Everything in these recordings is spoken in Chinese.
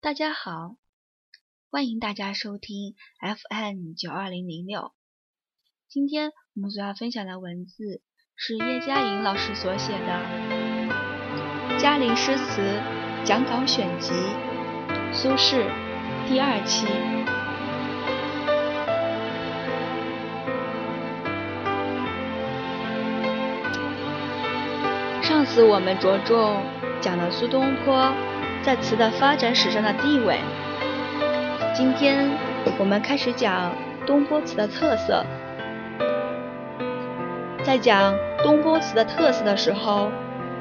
大家好，欢迎大家收听 FM 九二零零六。今天我们所要分享的文字是叶嘉莹老师所写的《嘉陵诗词讲稿选集》，苏轼第二期。上次我们着重讲了苏东坡。在词的发展史上的地位。今天我们开始讲东坡词的特色。在讲东坡词的特色的时候，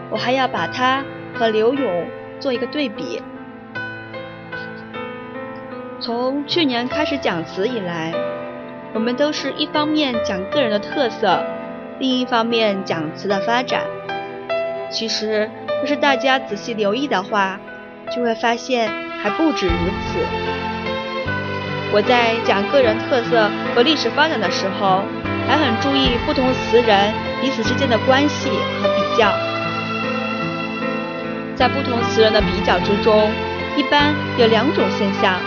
我还要把它和柳永做一个对比。从去年开始讲词以来，我们都是一方面讲个人的特色，另一方面讲词的发展。其实，要是大家仔细留意的话，就会发现还不止如此。我在讲个人特色和历史发展的时候，还很注意不同词人彼此之间的关系和比较。在不同词人的比较之中，一般有两种现象：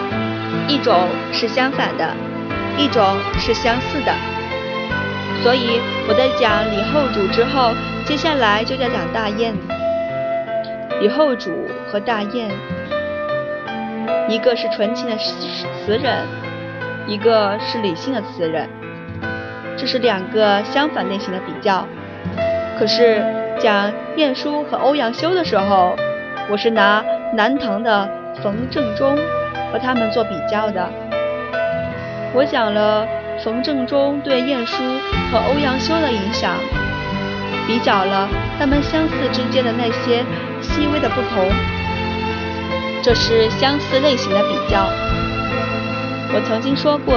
一种是相反的，一种是相似的。所以我在讲李后主之后，接下来就在讲大雁。李后主和大雁，一个是纯情的词人，一个是理性的词人，这是两个相反类型的比较。可是讲晏殊和欧阳修的时候，我是拿南唐的冯正中和他们做比较的。我讲了冯正中对晏殊和欧阳修的影响，比较了他们相似之间的那些。细微的不同，这是相似类型的比较。我曾经说过，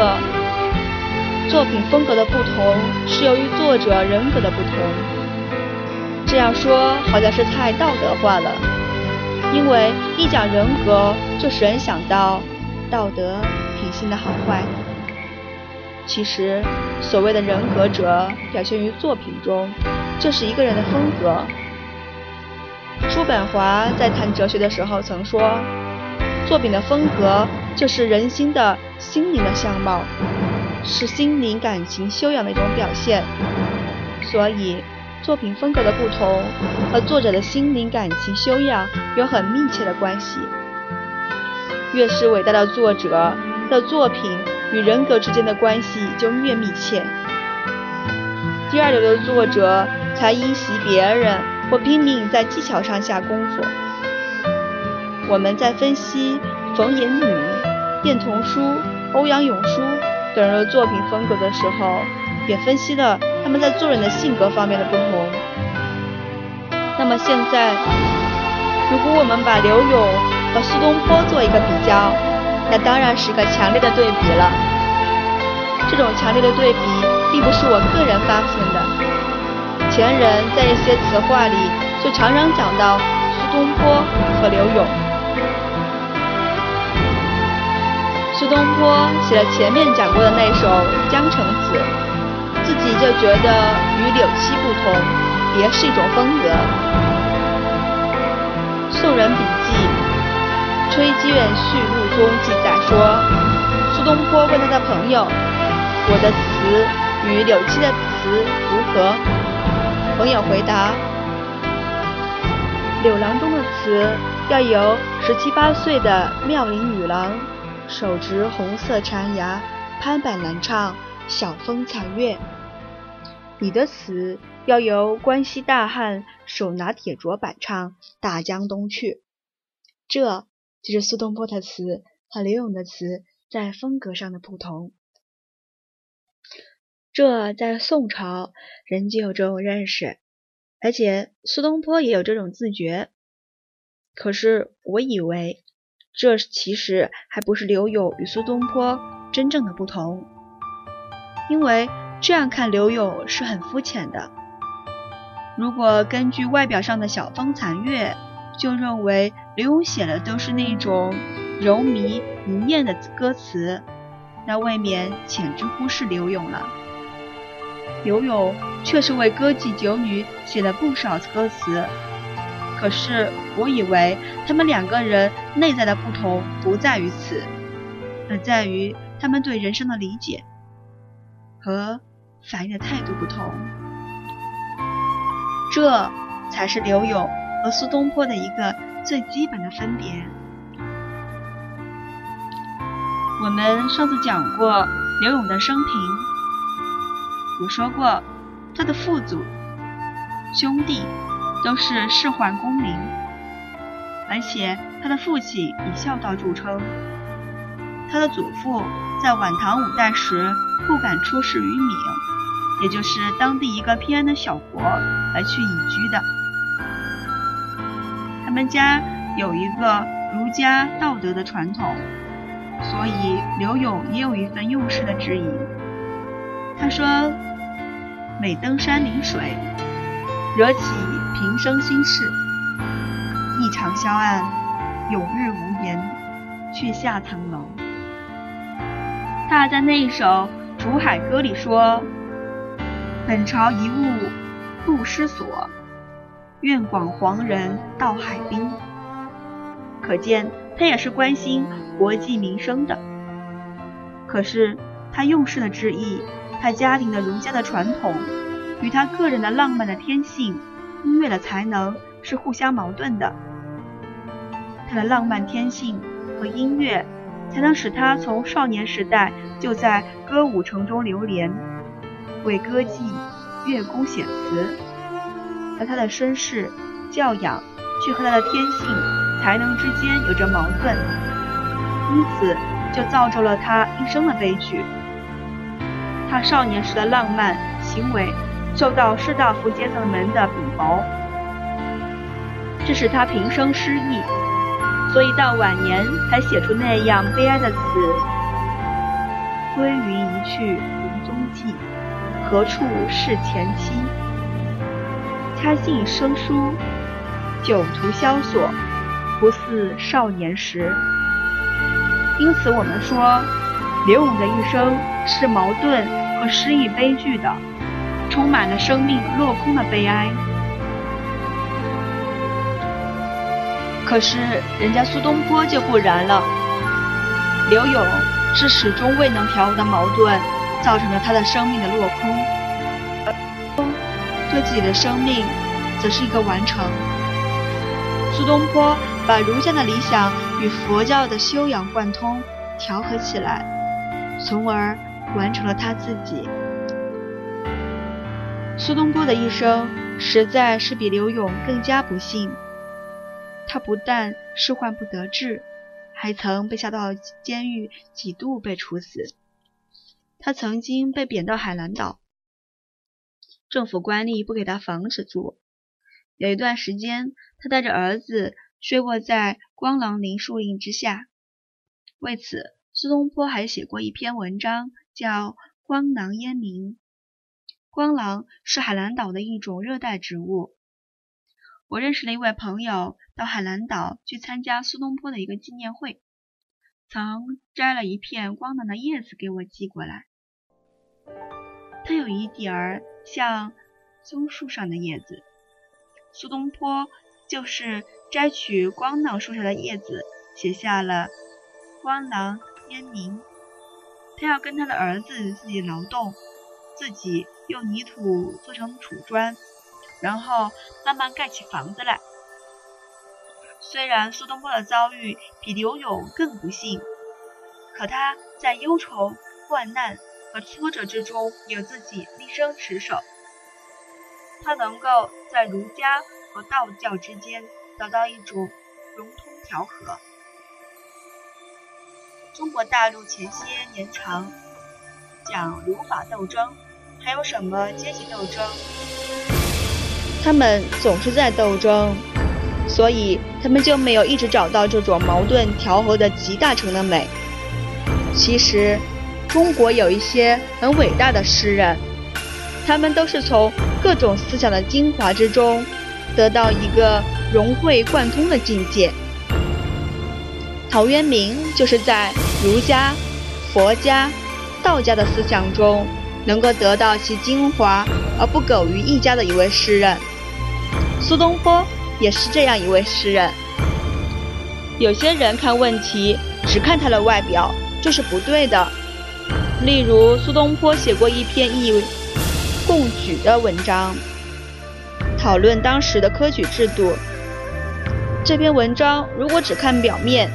作品风格的不同是由于作者人格的不同。这样说好像是太道德化了，因为一讲人格，就使人想到道德品性的好坏。其实，所谓的人格者，表现于作品中，这是一个人的风格。叔本华在谈哲学的时候曾说：“作品的风格就是人心的心灵的相貌，是心灵感情修养的一种表现。所以，作品风格的不同和作者的心灵感情修养有很密切的关系。越是伟大的作者的作品与人格之间的关系就越密切。第二流的作者才因袭别人。”或拼命在技巧上下功夫。我们在分析冯延巳、晏童书、欧阳永书等人的作品风格的时候，也分析了他们在做人的性格方面的不同。那么现在，如果我们把柳永和苏东坡做一个比较，那当然是个强烈的对比了。这种强烈的对比，并不是我个人发现的。前人在一些词话里就常常讲到苏东坡和柳永。苏东坡写了前面讲过的那首《江城子》，自己就觉得与柳七不同，别是一种风格。《宋人笔记·吹积院序录》中记载说，苏东坡问他的朋友：“我的词与柳七的词如何？”朋友回答：“柳郎中的词要由十七八岁的妙龄女郎，手执红色禅牙，攀板难唱，晓风残月；你的词要由关西大汉，手拿铁镯板唱，大江东去。”这就是苏东坡的词和柳永的词在风格上的不同。这在宋朝人就有这种认识，而且苏东坡也有这种自觉。可是我以为，这其实还不是柳永与苏东坡真正的不同，因为这样看柳永是很肤浅的。如果根据外表上的晓风残月，就认为柳永写的都是那种柔靡一艳的歌词，那未免浅之忽视柳永了。柳永确实为歌妓酒女写了不少歌词，可是我以为他们两个人内在的不同不在于此，而在于他们对人生的理解和反应的态度不同。这才是刘勇和苏东坡的一个最基本的分别。我们上次讲过刘勇的生平，我说过他的父祖、兄弟都是仕宦功名，而且他的父亲以孝道著称。他的祖父在晚唐五代时不敢出仕于闽，也就是当地一个偏安的小国，而去隐居的。他们家有一个儒家道德的传统。所以刘勇也有一份用事的质疑。他说：“每登山临水，惹起平生心事，一长萧暗，永日无言，却下层楼。”他在那一首《竹海歌》里说：“本朝遗物不失所，愿广黄人到海滨。”可见。他也是关心国计民生的，可是他用事的志意，他家庭的儒家的传统，与他个人的浪漫的天性、音乐的才能是互相矛盾的。他的浪漫天性和音乐，才能使他从少年时代就在歌舞城中流连，为歌妓、乐工写词，而他的身世、教养，却和他的天性。才能之间有着矛盾，因此就造就了他一生的悲剧。他少年时的浪漫行为受到士大夫阶层们的鄙薄，致使他平生失意，所以到晚年才写出那样悲哀的词：“归云一去无踪迹，何处是前妻？他信生疏，酒徒萧索。”不似少年时，因此我们说，刘勇的一生是矛盾和失意悲剧的，充满了生命落空的悲哀。可是人家苏东坡就不然了，刘勇是始终未能调和的矛盾，造成了他的生命的落空，而对自己的生命则是一个完成。苏东坡。把儒家的理想与佛教的修养贯通调和起来，从而完成了他自己。苏东坡的一生实在是比刘勇更加不幸。他不但仕宦不得志，还曾被下到监狱几度被处死。他曾经被贬到海南岛，政府官吏不给他房子住。有一段时间，他带着儿子。睡卧在光廊林树荫之下。为此，苏东坡还写过一篇文章，叫《光囊烟名》。光囊是海南岛的一种热带植物。我认识了一位朋友，到海南岛去参加苏东坡的一个纪念会，曾摘了一片光囊的叶子给我寄过来。它有一点儿像松树上的叶子。苏东坡。就是摘取光囊树上的叶子，写下了“光囊烟名”。他要跟他的儿子自己劳动，自己用泥土做成土砖，然后慢慢盖起房子来。虽然苏东坡的遭遇比刘勇更不幸，可他在忧愁、患难和挫折之中有自己立身持守。他能够在儒家。和道教之间找到一种融通调和。中国大陆前些年常讲儒法斗争，还有什么阶级斗争？他们总是在斗争，所以他们就没有一直找到这种矛盾调和的集大成的美。其实，中国有一些很伟大的诗人，他们都是从各种思想的精华之中。得到一个融会贯通的境界。陶渊明就是在儒家、佛家、道家的思想中，能够得到其精华而不苟于一家的一位诗人。苏东坡也是这样一位诗人。有些人看问题只看他的外表，这是不对的。例如苏东坡写过一篇议贡举的文章，讨论当时的科举制度。这篇文章如果只看表面，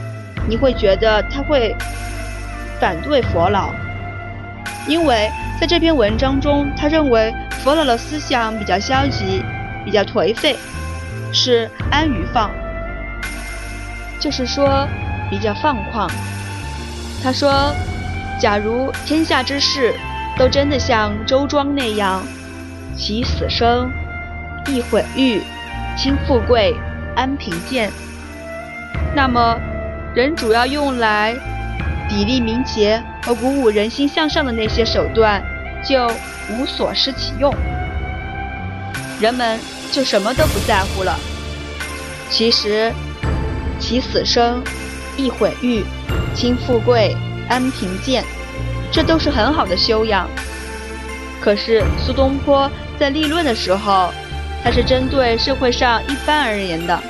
你会觉得他会反对佛老，因为在这篇文章中，他认为佛老的思想比较消极，比较颓废，是安于放，就是说比较放旷。他说：“假如天下之事都真的像周庄那样，其死生，亦毁誉，轻富贵。”安贫贱，那么人主要用来砥砺名节和鼓舞人心向上的那些手段，就无所施其用，人们就什么都不在乎了。其实，其死生，亦毁誉，轻富贵，安贫贱，这都是很好的修养。可是苏东坡在立论的时候。他是针对社会上一般而言的，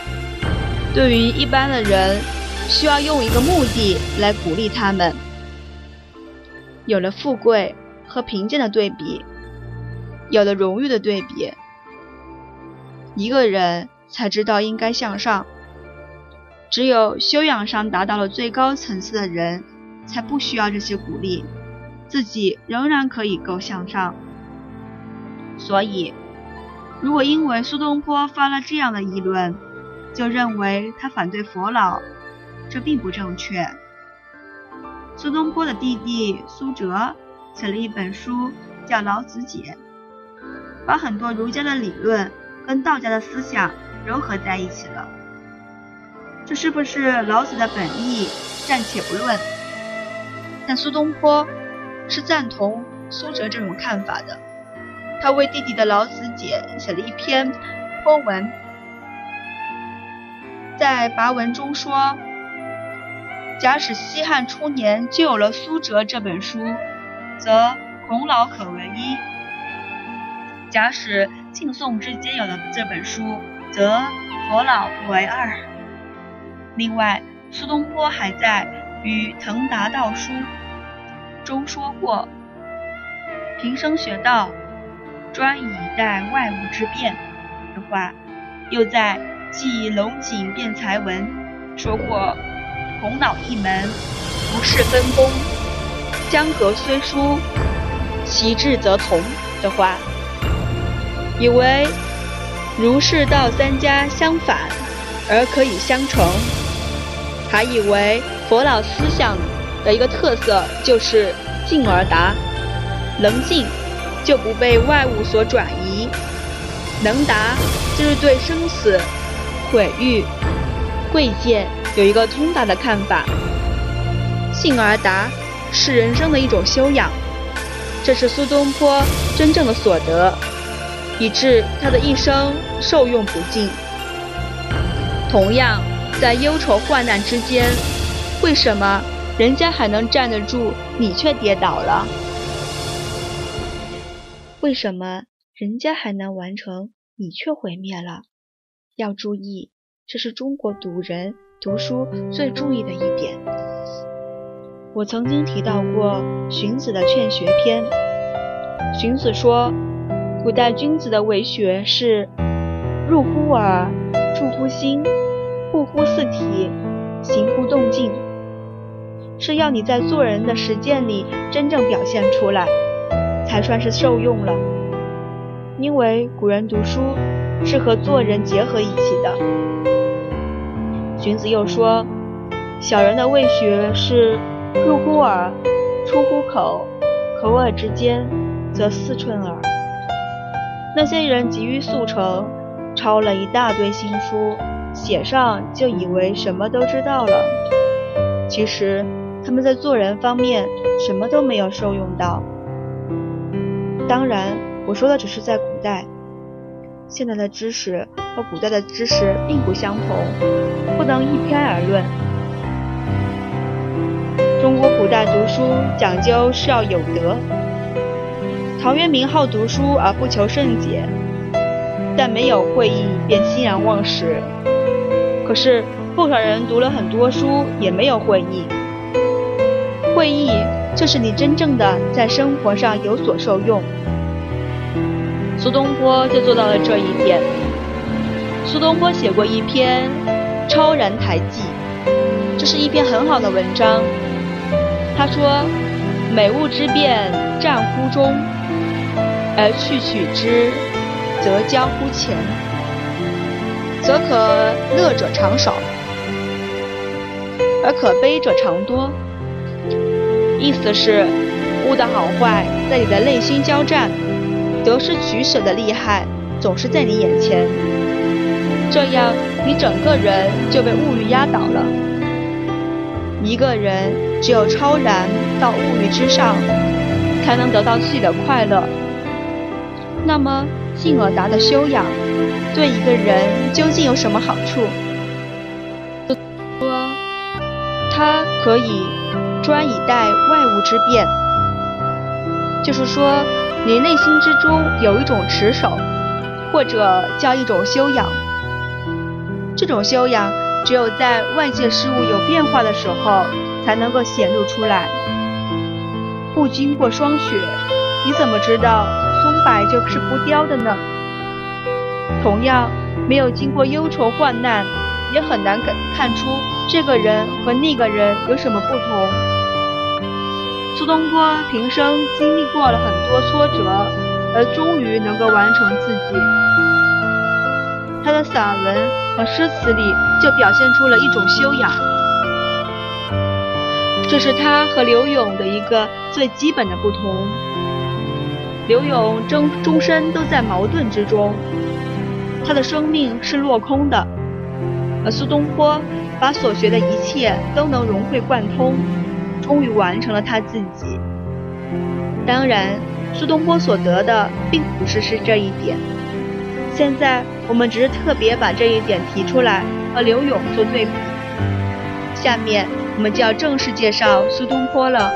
对于一般的人，需要用一个目的来鼓励他们。有了富贵和贫贱的对比，有了荣誉的对比，一个人才知道应该向上。只有修养上达到了最高层次的人，才不需要这些鼓励，自己仍然可以够向上。所以。如果因为苏东坡发了这样的议论，就认为他反对佛老，这并不正确。苏东坡的弟弟苏辙写了一本书，叫《老子解》，把很多儒家的理论跟道家的思想糅合在一起了。这是不是老子的本意，暂且不论。但苏东坡是赞同苏辙这种看法的。他为弟弟的《老子解》写了一篇颇文，在跋文中说：“假使西汉初年就有了苏辙这本书，则孔老可为一；假使晋宋之间有了这本书，则佛老为二。”另外，苏东坡还在《与滕达道书》中说过：“平生学道。”专以待外物之变的话，又在《记龙井辩才文》说过：“孔老一门，不事分工，江河虽疏，其志则同。”的话，以为儒释道三家相反而可以相成，还以为佛老思想的一个特色就是静而达，能静。就不被外物所转移，能达就是对生死、毁誉、贵贱有一个通达的看法。信而达是人生的一种修养，这是苏东坡真正的所得，以致他的一生受用不尽。同样，在忧愁患难之间，为什么人家还能站得住，你却跌倒了？为什么人家还能完成，你却毁灭了？要注意，这是中国古人读书最注意的一点。我曾经提到过荀子的《劝学篇》，荀子说，古代君子的为学是入乎耳，出乎心，不乎四体，行乎动静，是要你在做人的实践里真正表现出来。才算是受用了，因为古人读书是和做人结合一起的。荀子又说，小人的为学是入乎耳，出乎口，口耳之间则四寸耳。那些人急于速成，抄了一大堆新书，写上就以为什么都知道了，其实他们在做人方面什么都没有受用到。当然，我说的只是在古代，现在的知识和古代的知识并不相同，不能一偏而论。中国古代读书讲究是要有德，陶渊明好读书而不求甚解，但没有会意便欣然忘食。可是不少人读了很多书也没有会意。会意就是你真正的在生活上有所受用。苏东坡就做到了这一点。苏东坡写过一篇《超然台记》，这是一篇很好的文章。他说：“美物之变，战乎中，而去取之，则交乎前，则可乐者常少，而可悲者常多。”意思是，物的好坏在你的内心交战，得失取舍的厉害总是在你眼前，这样你整个人就被物欲压倒了。一个人。只有超然到物欲之上，才能得到自己的快乐。那么，进而达的修养，对一个人究竟有什么好处？说，他可以专以待外物之变，就是说，你内心之中有一种持守，或者叫一种修养。这种修养，只有在外界事物有变化的时候。才能够显露出来。不经过霜雪，你怎么知道松柏就是不凋的呢？同样，没有经过忧愁患难，也很难看看出这个人和那个人有什么不同。苏东坡平生经历过了很多挫折，而终于能够完成自己。他的散文和诗词里就表现出了一种修养。这是他和柳永的一个最基本的不同。柳永终终身都在矛盾之中，他的生命是落空的；而苏东坡把所学的一切都能融会贯通，终于完成了他自己。当然，苏东坡所得的并不是是这一点。现在我们只是特别把这一点提出来，和柳永做对比。下面。我们就要正式介绍苏东坡了。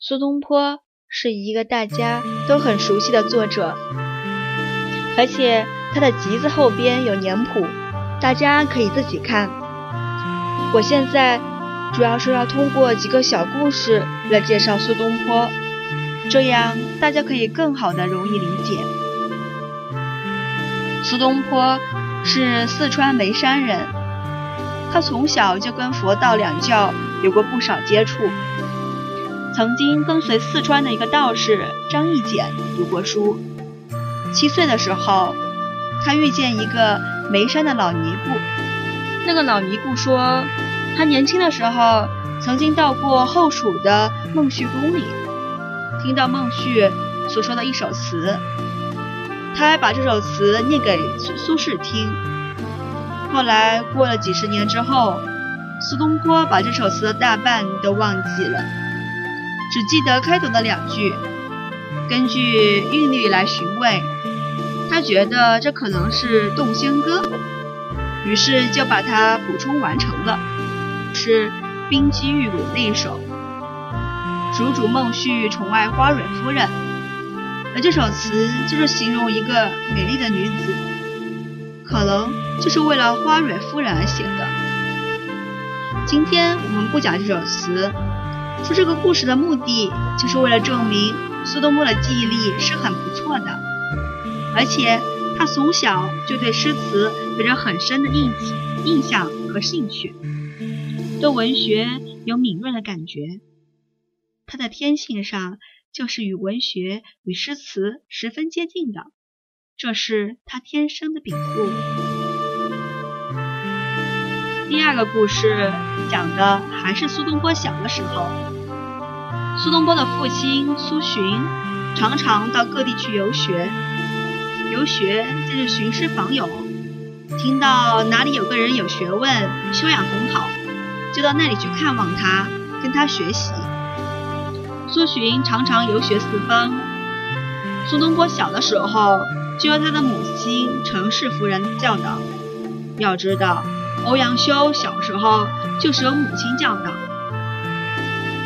苏东坡是一个大家都很熟悉的作者，而且他的集子后边有年谱，大家可以自己看。我现在主要是要通过几个小故事来介绍苏东坡，这样大家可以更好的容易理解。苏东坡。是四川眉山人，他从小就跟佛道两教有过不少接触，曾经跟随四川的一个道士张义简读过书。七岁的时候，他遇见一个眉山的老尼姑，那个老尼姑说，他年轻的时候曾经到过后蜀的孟旭宫里，听到孟旭所说的一首词。他还把这首词念给苏苏轼听。后来过了几十年之后，苏东坡把这首词的大半都忘记了，只记得开头的两句。根据韵律来寻味，他觉得这可能是《洞仙歌》，于是就把它补充完成了，是冰肌玉乳那首。蜀主孟旭宠爱花蕊夫人。而这首词就是形容一个美丽的女子，可能就是为了花蕊夫人而写的。今天我们不讲这首词，说这个故事的目的就是为了证明苏东坡的记忆力是很不错的，而且他从小就对诗词有着很深的印、印象和兴趣，对文学有敏锐的感觉。他的天性上。就是与文学与诗词十分接近的，这是他天生的禀赋。第二个故事讲的还是苏东坡小的时候。苏东坡的父亲苏洵常常到各地去游学，游学就是寻师访友，听到哪里有个人有学问、修养很好，就到那里去看望他，跟他学习。苏洵常常游学四方。苏东坡小的时候就由他的母亲程氏夫人教导。要知道，欧阳修小时候就是由母亲教导，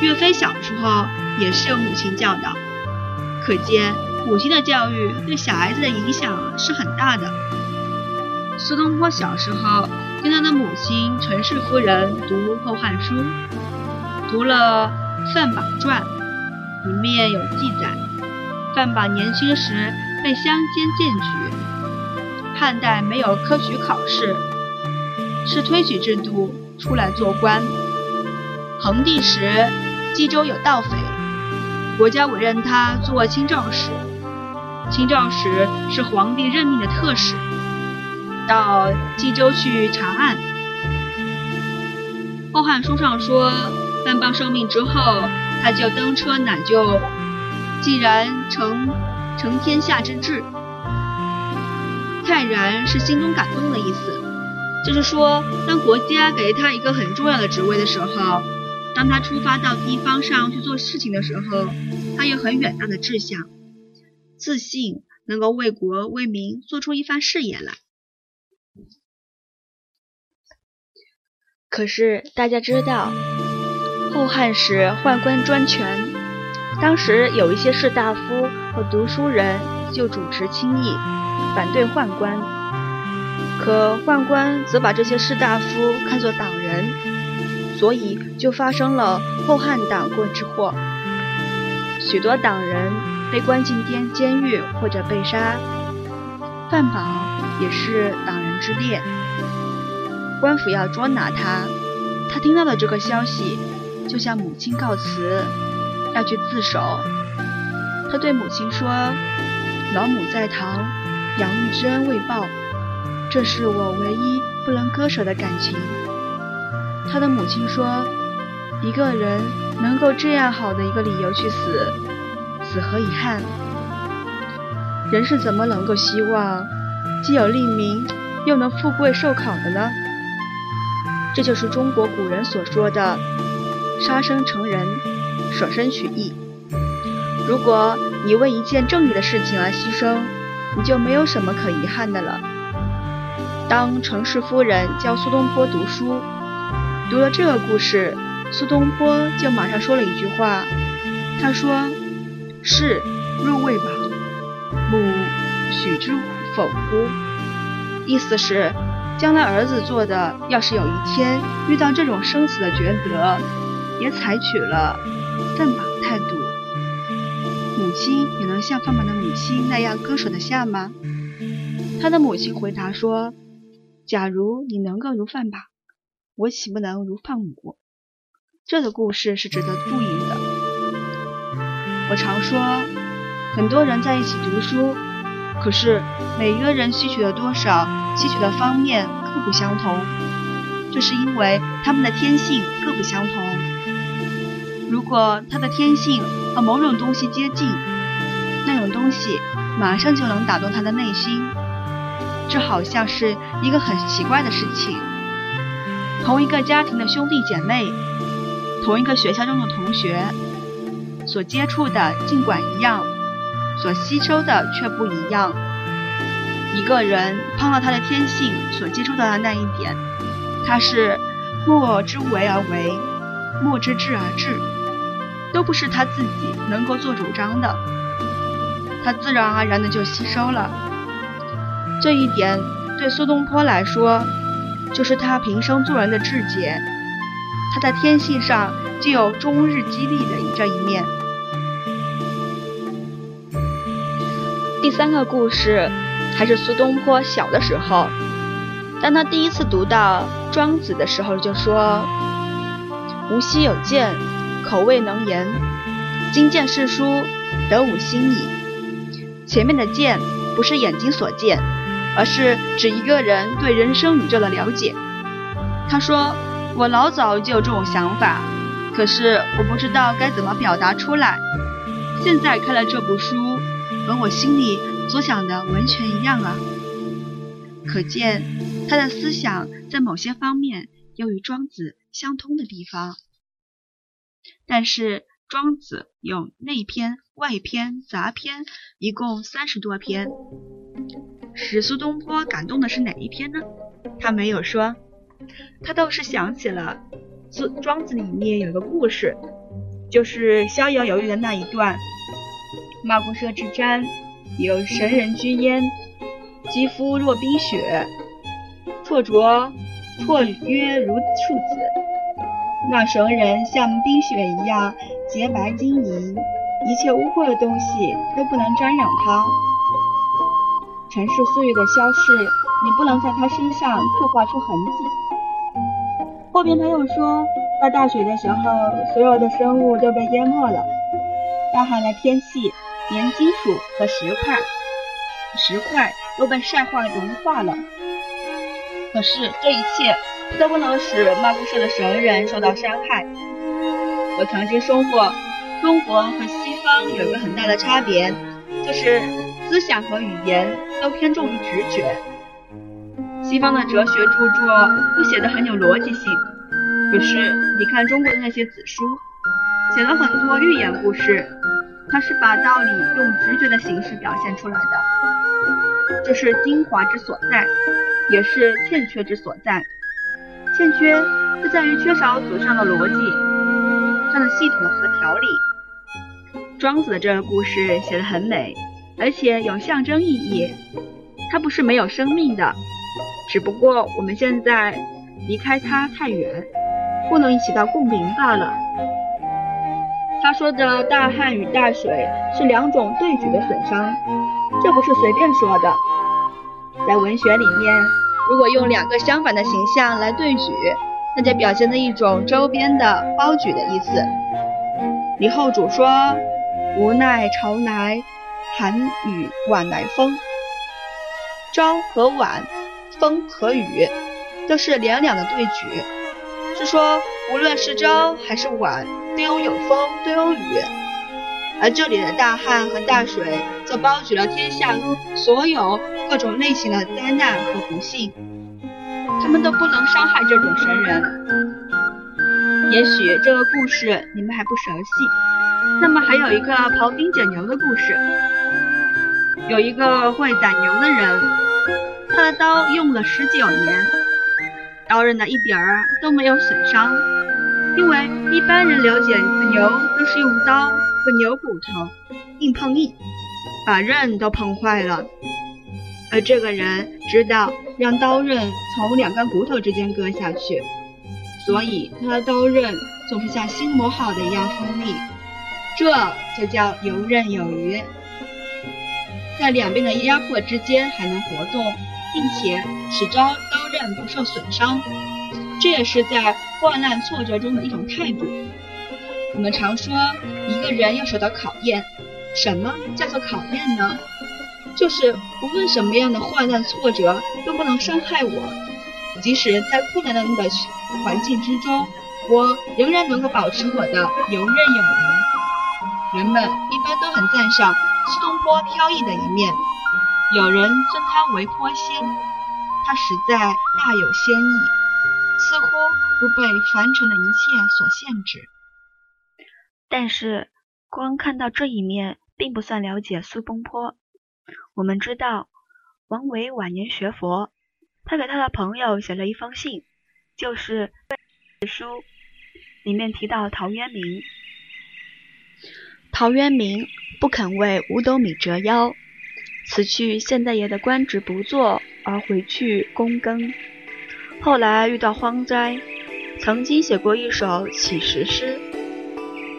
岳飞小时候也是由母亲教导。可见母亲的教育对小孩子的影响是很大的。苏东坡小时候跟他的母亲陈氏夫人读《后汉书》，读了《范昴传》，里面有记载，范昴年轻时被乡间荐举，汉代没有科举考试，是推举制度出来做官。恒帝时，冀州有盗匪，国家委任他做清照使，清照使是皇帝任命的特使。到冀州去查案，《后汉书》上说，范昴受命之后，他就登车乃就，既然成成天下之志，泰然是心中感动的意思，就是说，当国家给他一个很重要的职位的时候，当他出发到地方上去做事情的时候，他有很远大的志向，自信能够为国为民做出一番事业来。可是大家知道，后汉时宦官专权，当时有一些士大夫和读书人就主持清议，反对宦官。可宦官则把这些士大夫看作党人，所以就发生了后汉党棍之祸，许多党人被关进监监狱或者被杀。范昴也是党人之列。官府要捉拿他，他听到了这个消息，就向母亲告辞，要去自首。他对母亲说：“老母在堂，养育之恩未报，这是我唯一不能割舍的感情。”他的母亲说：“一个人能够这样好的一个理由去死，死何遗憾？人是怎么能够希望既有利民，又能富贵寿考的呢？”这就是中国古人所说的“杀生成仁，舍身取义”。如果你为一件正义的事情而牺牲，你就没有什么可遗憾的了。当程氏夫人教苏东坡读书，读了这个故事，苏东坡就马上说了一句话，他说：“是若未亡，母许之否乎？”意思是。将来儿子做的，要是有一天遇到这种生死的抉择，也采取了范昴态度，母亲也能像范昴的母亲那样割舍得下吗？他的母亲回答说：“假如你能够如范昴，我岂不能如范母？”这个故事是值得注意的。我常说，很多人在一起读书。可是每一个人吸取了多少，吸取的方面各不相同，这是因为他们的天性各不相同。如果他的天性和某种东西接近，那种东西马上就能打动他的内心。这好像是一个很奇怪的事情。同一个家庭的兄弟姐妹，同一个学校中的同学，所接触的尽管一样。所吸收的却不一样。一个人碰到他的天性所接触到的那一点，他是莫之为而为，莫之至而至，都不是他自己能够做主张的，他自然而然的就吸收了。这一点对苏东坡来说，就是他平生做人的志节，他在天性上就有终日激励的这一面。第三个故事还是苏东坡小的时候，当他第一次读到庄子的时候，就说：“吾昔有见，口未能言，今见是书，得吾心矣。”前面的“见”不是眼睛所见，而是指一个人对人生宇宙的了解。他说：“我老早就有这种想法，可是我不知道该怎么表达出来。现在看了这部书。”和我心里所想的完全一样啊！可见他的思想在某些方面有与庄子相通的地方。但是庄子有内篇、外篇、杂篇，一共三十多篇。使苏东坡感动的是哪一篇呢？他没有说，他倒是想起了庄子里面有个故事，就是逍遥游的那一段。马故舍之瞻，有神人居焉，肌肤若冰雪，绰着绰约如处子。那神人像冰雪一样洁白晶莹，一切污秽的东西都不能沾染它。尘世岁月的消逝，也不能在他身上刻画出痕迹。后边他又说，在大水的时候，所有的生物都被淹没了。大寒的天气，连金属和石块、石块都被晒化融化了。可是这一切都不能使马古社的神人受到伤害。我曾经说过，中国和西方有一个很大的差别，就是。思想和语言都偏重于直觉。西方的哲学著作都写得很有逻辑性，可是你看中国的那些子书，写了很多寓言故事，它是把道理用直觉的形式表现出来的，这是精华之所在，也是欠缺之所在。欠缺就在于缺少祖上的逻辑上的系统和条理。庄子的这个故事写得很美。而且有象征意义，它不是没有生命的，只不过我们现在离开它太远，不能起到共鸣罢了。他说的大旱与大水是两种对举的损伤，这不是随便说的。在文学里面，如果用两个相反的形象来对举，那就表现了一种周边的包举的意思。李后主说：“无奈朝来。”寒雨晚来风，朝和晚，风和雨，都是两两的对举，是说无论是朝还是晚，都有风，都有雨。而这里的大旱和大水，则包举了天下所有各种类型的灾难和不幸，他们都不能伤害这种神人。也许这个故事你们还不熟悉，那么还有一个庖丁解牛的故事。有一个会宰牛的人，他的刀用了十九年，刀刃的一点儿都没有损伤。因为一般人了解牛都是用刀和牛骨头硬碰硬，把刃都碰坏了。而这个人知道让刀刃从两根骨头之间割下去，所以他的刀刃总是像新磨好的一样锋利。这就叫游刃有余。在两边的压迫之间还能活动，并且使刀刀刃不受损伤，这也是在患难挫折中的一种态度。我们常说一个人要受到考验，什么叫做考验呢？就是无论什么样的患难挫折都不能伤害我，即使在困难的那个环境之中，我仍然能够保持我的游刃有余。人们一般都很赞赏。苏东坡飘逸的一面，有人尊他为坡仙，他实在大有仙意，似乎不被凡尘的一切所限制。但是，光看到这一面，并不算了解苏东坡。我们知道，王维晚年学佛，他给他的朋友写了一封信，就是书里面提到陶渊明。陶渊明。不肯为五斗米折腰，辞去县太爷的官职不做，而回去躬耕。后来遇到荒灾，曾经写过一首乞食诗。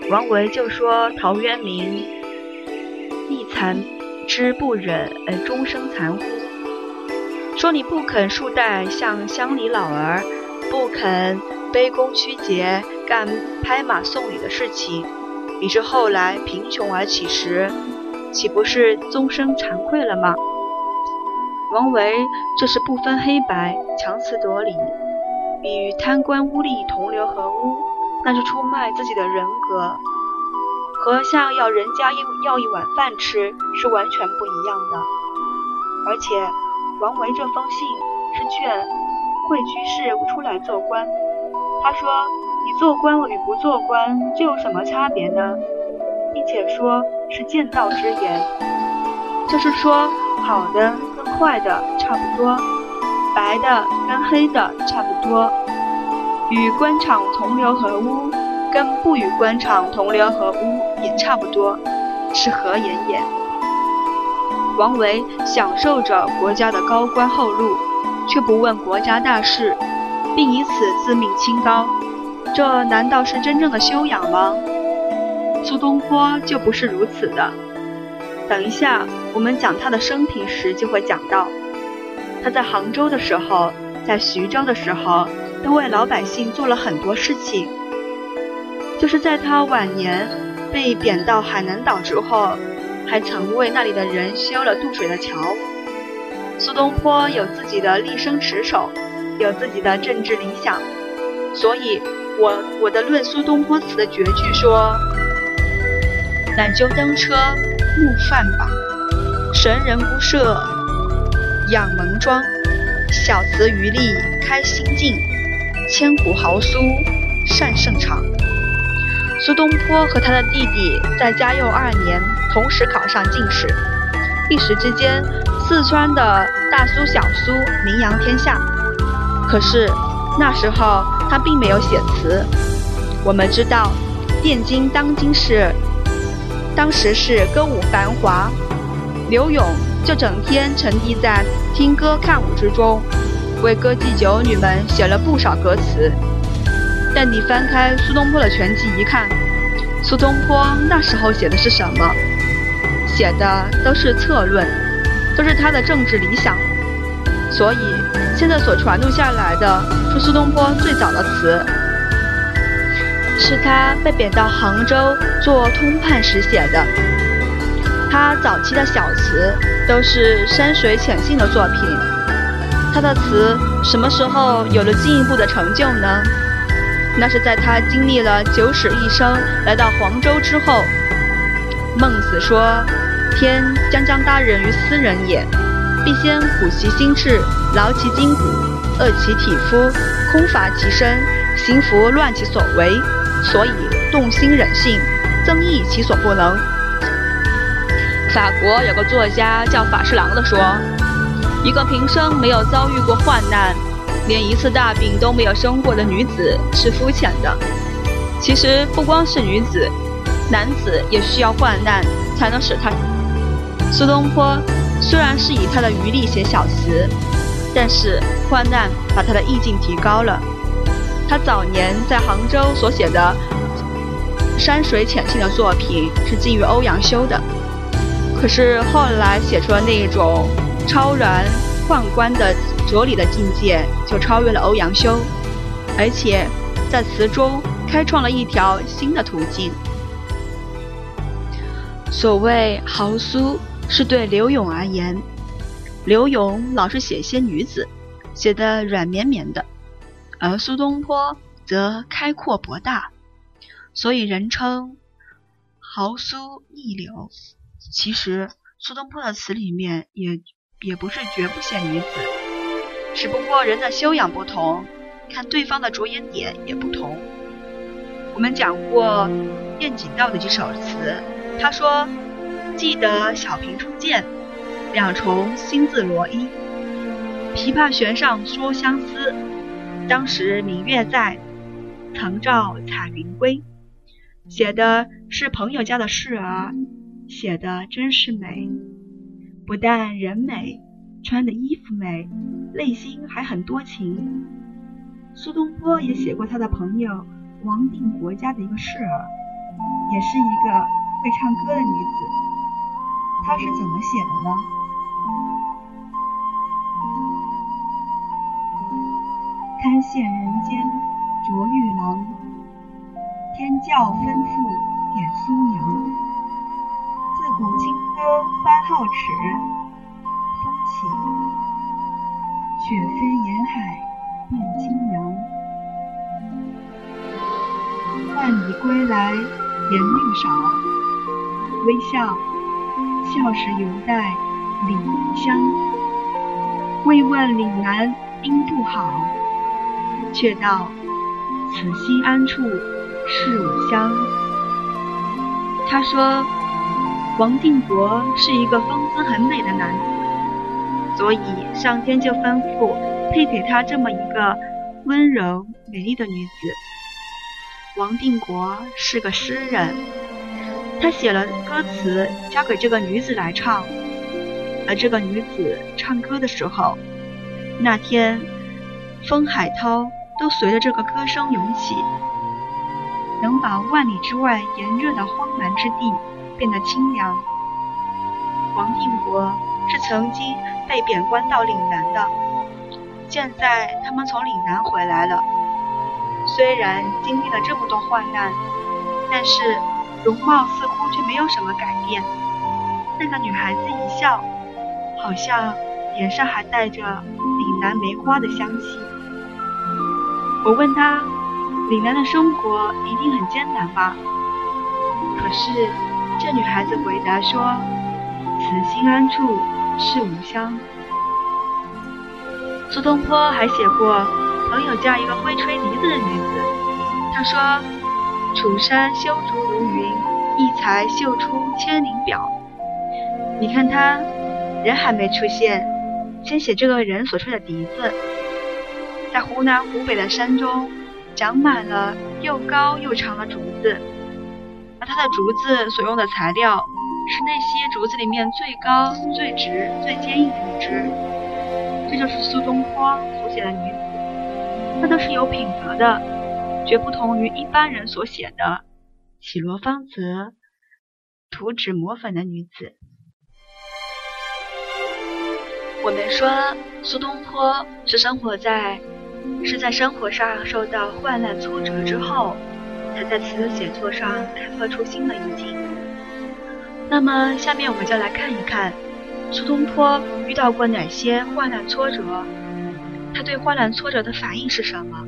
王维就说陶渊明亦残之不忍而终生残乎？说你不肯树带向乡里老儿，不肯卑躬屈节干拍马送礼的事情。以致后来贫穷而乞食，岂不是终生惭愧了吗？王维这是不分黑白，强词夺理，与贪官污吏同流合污，那是出卖自己的人格，和像要人家一要一碗饭吃是完全不一样的。而且，王维这封信是劝贵居士出来做官，他说。你做官与不做官，这有什么差别呢？并且说是见道之言，就是说好的坏的差不多，白的跟黑的差不多，与官场同流合污，跟不与官场同流合污也差不多。是何言也？王维享受着国家的高官厚禄，却不问国家大事，并以此自命清高，这难道是真正的修养吗？苏东坡就不是如此的。等一下，我们讲他的生平时就会讲到，他在杭州的时候，在徐州的时候，都为老百姓做了很多事情。就是在他晚年被贬到海南岛之后，还曾为那里的人修了渡水的桥。苏东坡有自己的立身持守，有自己的政治理想，所以我我的论苏东坡词的绝句说：懒鸠登车暮饭饱，神人不设养门庄。小词余力开心境，千古豪苏善胜场。苏东坡和他的弟弟在嘉佑二年同时考上进士，一时之间，四川的大苏、小苏名扬天下。可是那时候他并没有写词。我们知道，汴京当今是当时是歌舞繁华，柳永就整天沉溺在听歌看舞之中，为歌妓酒女们写了不少歌词。但你翻开苏东坡的全集一看，苏东坡那时候写的是什么？写的都是策论，都是他的政治理想。所以现在所传录下来的，是苏东坡最早的词，是他被贬到杭州做通判时写的。他早期的小词都是山水浅性的作品。他的词什么时候有了进一步的成就呢？那是在他经历了九死一生，来到黄州之后。孟子说：“天将将大任于斯人也，必先苦其心志，劳其筋骨，饿其体肤，空乏其身，行拂乱其所为，所以动心忍性，增益其所不能。”法国有个作家叫法士郎的说：“一个平生没有遭遇过患难。”连一次大病都没有生过的女子是肤浅的。其实不光是女子，男子也需要患难才能使他。苏东坡虽然是以他的余力写小词，但是患难把他的意境提高了。他早年在杭州所写的山水浅性的作品是基于欧阳修的，可是后来写出了那一种超然宦官的。哲理的境界就超越了欧阳修，而且在词中开创了一条新的途径。所谓豪苏，是对柳永而言。柳永老是写些女子，写的软绵绵的，而苏东坡则开阔博大，所以人称豪苏逆柳。其实苏东坡的词里面也也不是绝不写女子。只不过人的修养不同，看对方的着眼点也不同。我们讲过晏景道的几首词，他说：“记得小平初见，两重新字罗衣。琵琶弦上说相思，当时明月在，曾照彩云归。”写的是朋友家的事儿，写的真是美。不但人美。穿的衣服美，内心还很多情。苏东坡也写过他的朋友王定国家的一个事儿，也是一个会唱歌的女子。他是怎么写的呢？堪羡人间着玉郎，天教吩咐点苏娘。自古清歌番皓齿。雪飞沿海变清扬，万里归来颜愈少。微笑，笑时犹带李香。未问岭南应不好，却道此心安处是吾乡。他说，王定国是一个风姿很美的男子。所以上天就吩咐配给他这么一个温柔美丽的女子。王定国是个诗人，他写了歌词交给这个女子来唱，而这个女子唱歌的时候，那天风海涛都随着这个歌声涌起，能把万里之外炎热的荒蛮之地变得清凉。王定国是曾经被贬官到岭南的，现在他们从岭南回来了，虽然经历了这么多患难，但是。容貌似乎却没有什么改变。那个女孩子一笑，好像脸上还带着岭南梅花的香气。我问他：“岭南的生活一定很艰难吧？”可是这女孩子回答说：“此心安处是吾乡。”苏东坡还写过朋友家一个会吹笛子的女子，他说。楚山修竹如云，一才绣出千灵表。你看他，人还没出现，先写这个人所吹的笛子。在湖南、湖北的山中，长满了又高又长的竹子，而他的竹子所用的材料是那些竹子里面最高、最直、最坚硬的一枝。这就是苏东坡所写的女子，她都是有品德的。绝不同于一般人所写的绮罗芳泽、涂脂抹粉的女子。我们说苏东坡是生活在是在生活上受到患难挫折之后，才在词的写作上开发出新的意境。那么，下面我们就来看一看苏东坡遇到过哪些患难挫折，他对患难挫折的反应是什么？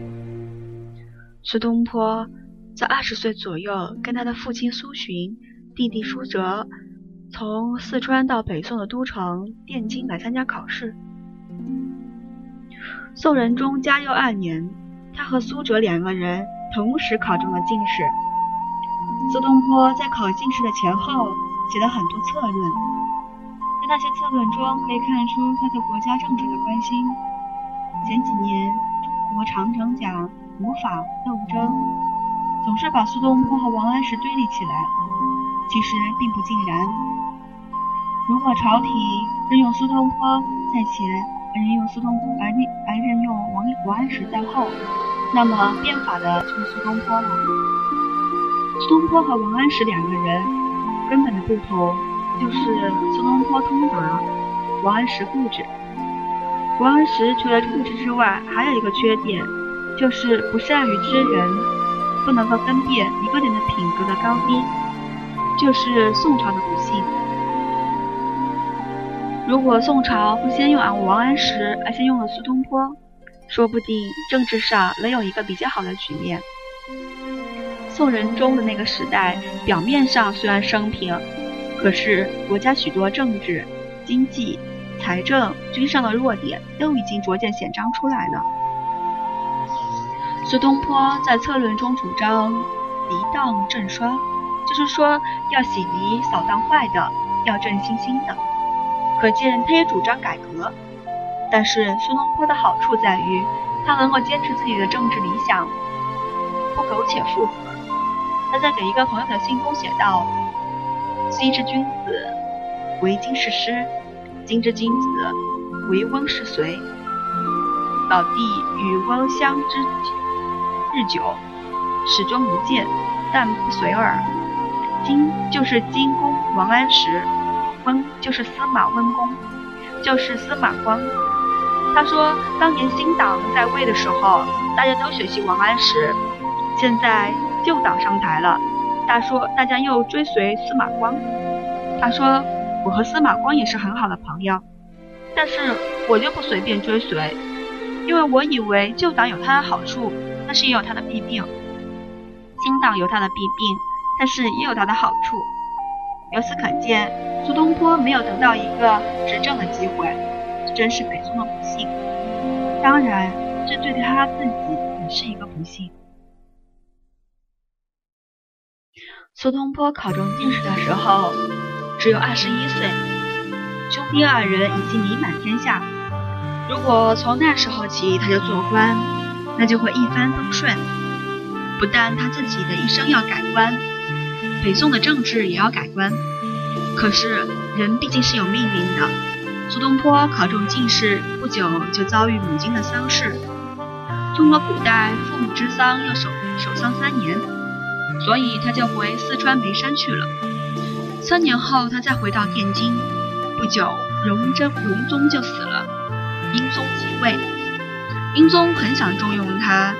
苏东坡在二十岁左右，跟他的父亲苏洵、弟弟苏辙，从四川到北宋的都城汴京来参加考试。宋仁宗嘉佑二年，他和苏辙两个人同时考中了进士。苏东坡在考进士的前后写了很多策论，在那些策论中可以看出他对国家政治的关心。前几年，中国长城讲。无法斗争，总是把苏东坡和王安石对立起来。其实并不尽然。如果朝廷任用苏东坡在前，而任用苏东而任而任用王王安石在后，那么变法的就是苏东坡了。苏东坡和王安石两个人根本的不同，就是苏东坡通达，王安石固执。王安石除了固执之外，还有一个缺点。就是不善于知人，不能够分辨一个人的品格的高低，就是宋朝的不。如果宋朝不先用王安石，而先用了苏东坡，说不定政治上能有一个比较好的局面。宋仁宗的那个时代，表面上虽然升平，可是国家许多政治、经济、财政、军事上的弱点都已经逐渐显彰出来了。苏东坡在策论中主张涤荡正刷，就是说要洗涤扫荡坏的，要正新新的。可见他也主张改革。但是苏东坡的好处在于，他能够坚持自己的政治理想，不苟且附和。他在给一个朋友的信中写道：“昔之君子，为今世师；今之君子，为翁世随。老弟与翁相知。”日久，始终不见，但不随耳。今就是金公王安石，温就是司马温公，就是司马光。他说，当年新党在位的时候，大家都学习王安石；现在旧党上台了，大说大家又追随司马光。他说，我和司马光也是很好的朋友，但是我就不随便追随，因为我以为旧党有它的好处。但是也有它的弊病，新党有它的弊病，但是也有它的好处。由此可见，苏东坡没有得到一个执政的机会，真是北宋的不幸。当然，这对他自己也是一个不幸。苏东坡考中进士的时候只有二十一岁，兄弟二人已经名满天下。如果从那时候起他就做官，那就会一帆风顺。不但他自己的一生要改观，北宋的政治也要改观。可是人毕竟是有命运的。苏东坡考中进士不久就遭遇母亲的丧事。中国古代父母之丧要守守丧三年，所以他就回四川眉山去了。三年后，他再回到汴京。不久，荣宗荣宗就死了，英宗即位。英宗很想重用他，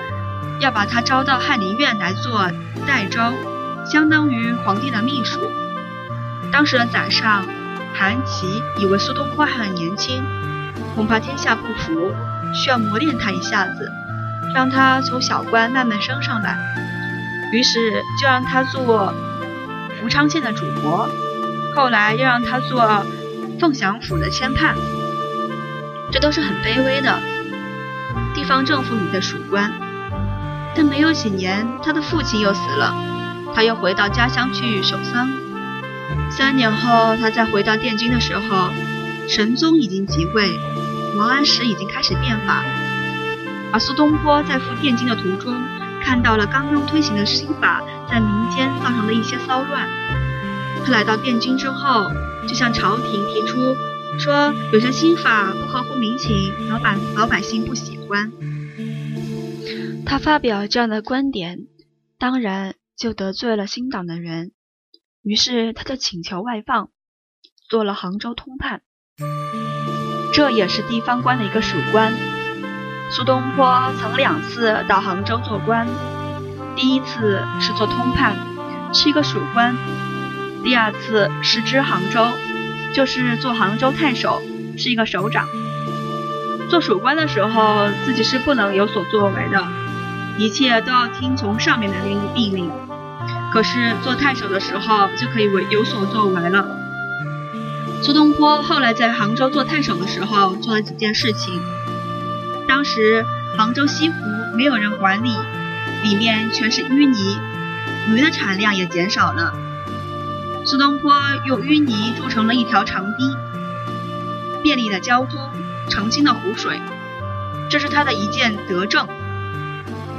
要把他招到翰林院来做代招，相当于皇帝的秘书。当时的宰相韩琦以为苏东坡还很年轻，恐怕天下不服，需要磨练他一下子，让他从小官慢慢升上来。于是就让他做福昌县的主簿。后来又让他做凤翔府的签判，这都是很卑微的地方政府里的属官。但没有几年，他的父亲又死了，他又回到家乡去守丧。三年后，他再回到汴京的时候，神宗已经即位，王安石已经开始变法，而苏东坡在赴汴京的途中，看到了刚刚推行的新法在民间造成的一些骚乱。他来到汴京之后，就向朝廷提出说，有些新法不合乎民情，老百老百姓不喜欢。他发表这样的观点，当然就得罪了新党的人。于是他就请求外放，做了杭州通判。这也是地方官的一个属官。苏东坡曾两次到杭州做官，第一次是做通判，是一个属官。第二次时知杭州，就是做杭州太守，是一个首长。做属官的时候，自己是不能有所作为的，一切都要听从上面的命命令。可是做太守的时候，就可以为有所作为了。苏东坡后来在杭州做太守的时候，做了几件事情。当时杭州西湖没有人管理，里面全是淤泥，鱼的产量也减少了。苏东坡用淤泥筑成了一条长堤，便利了交通，澄清了湖水，这是他的一件德政。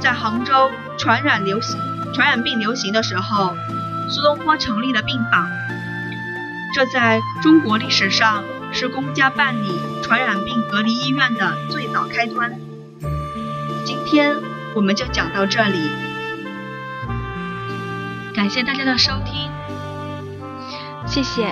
在杭州传染流行、传染病流行的时候，苏东坡成立了病房，这在中国历史上是公家办理传染病隔离医院的最早开端。今天我们就讲到这里，感谢大家的收听。谢谢。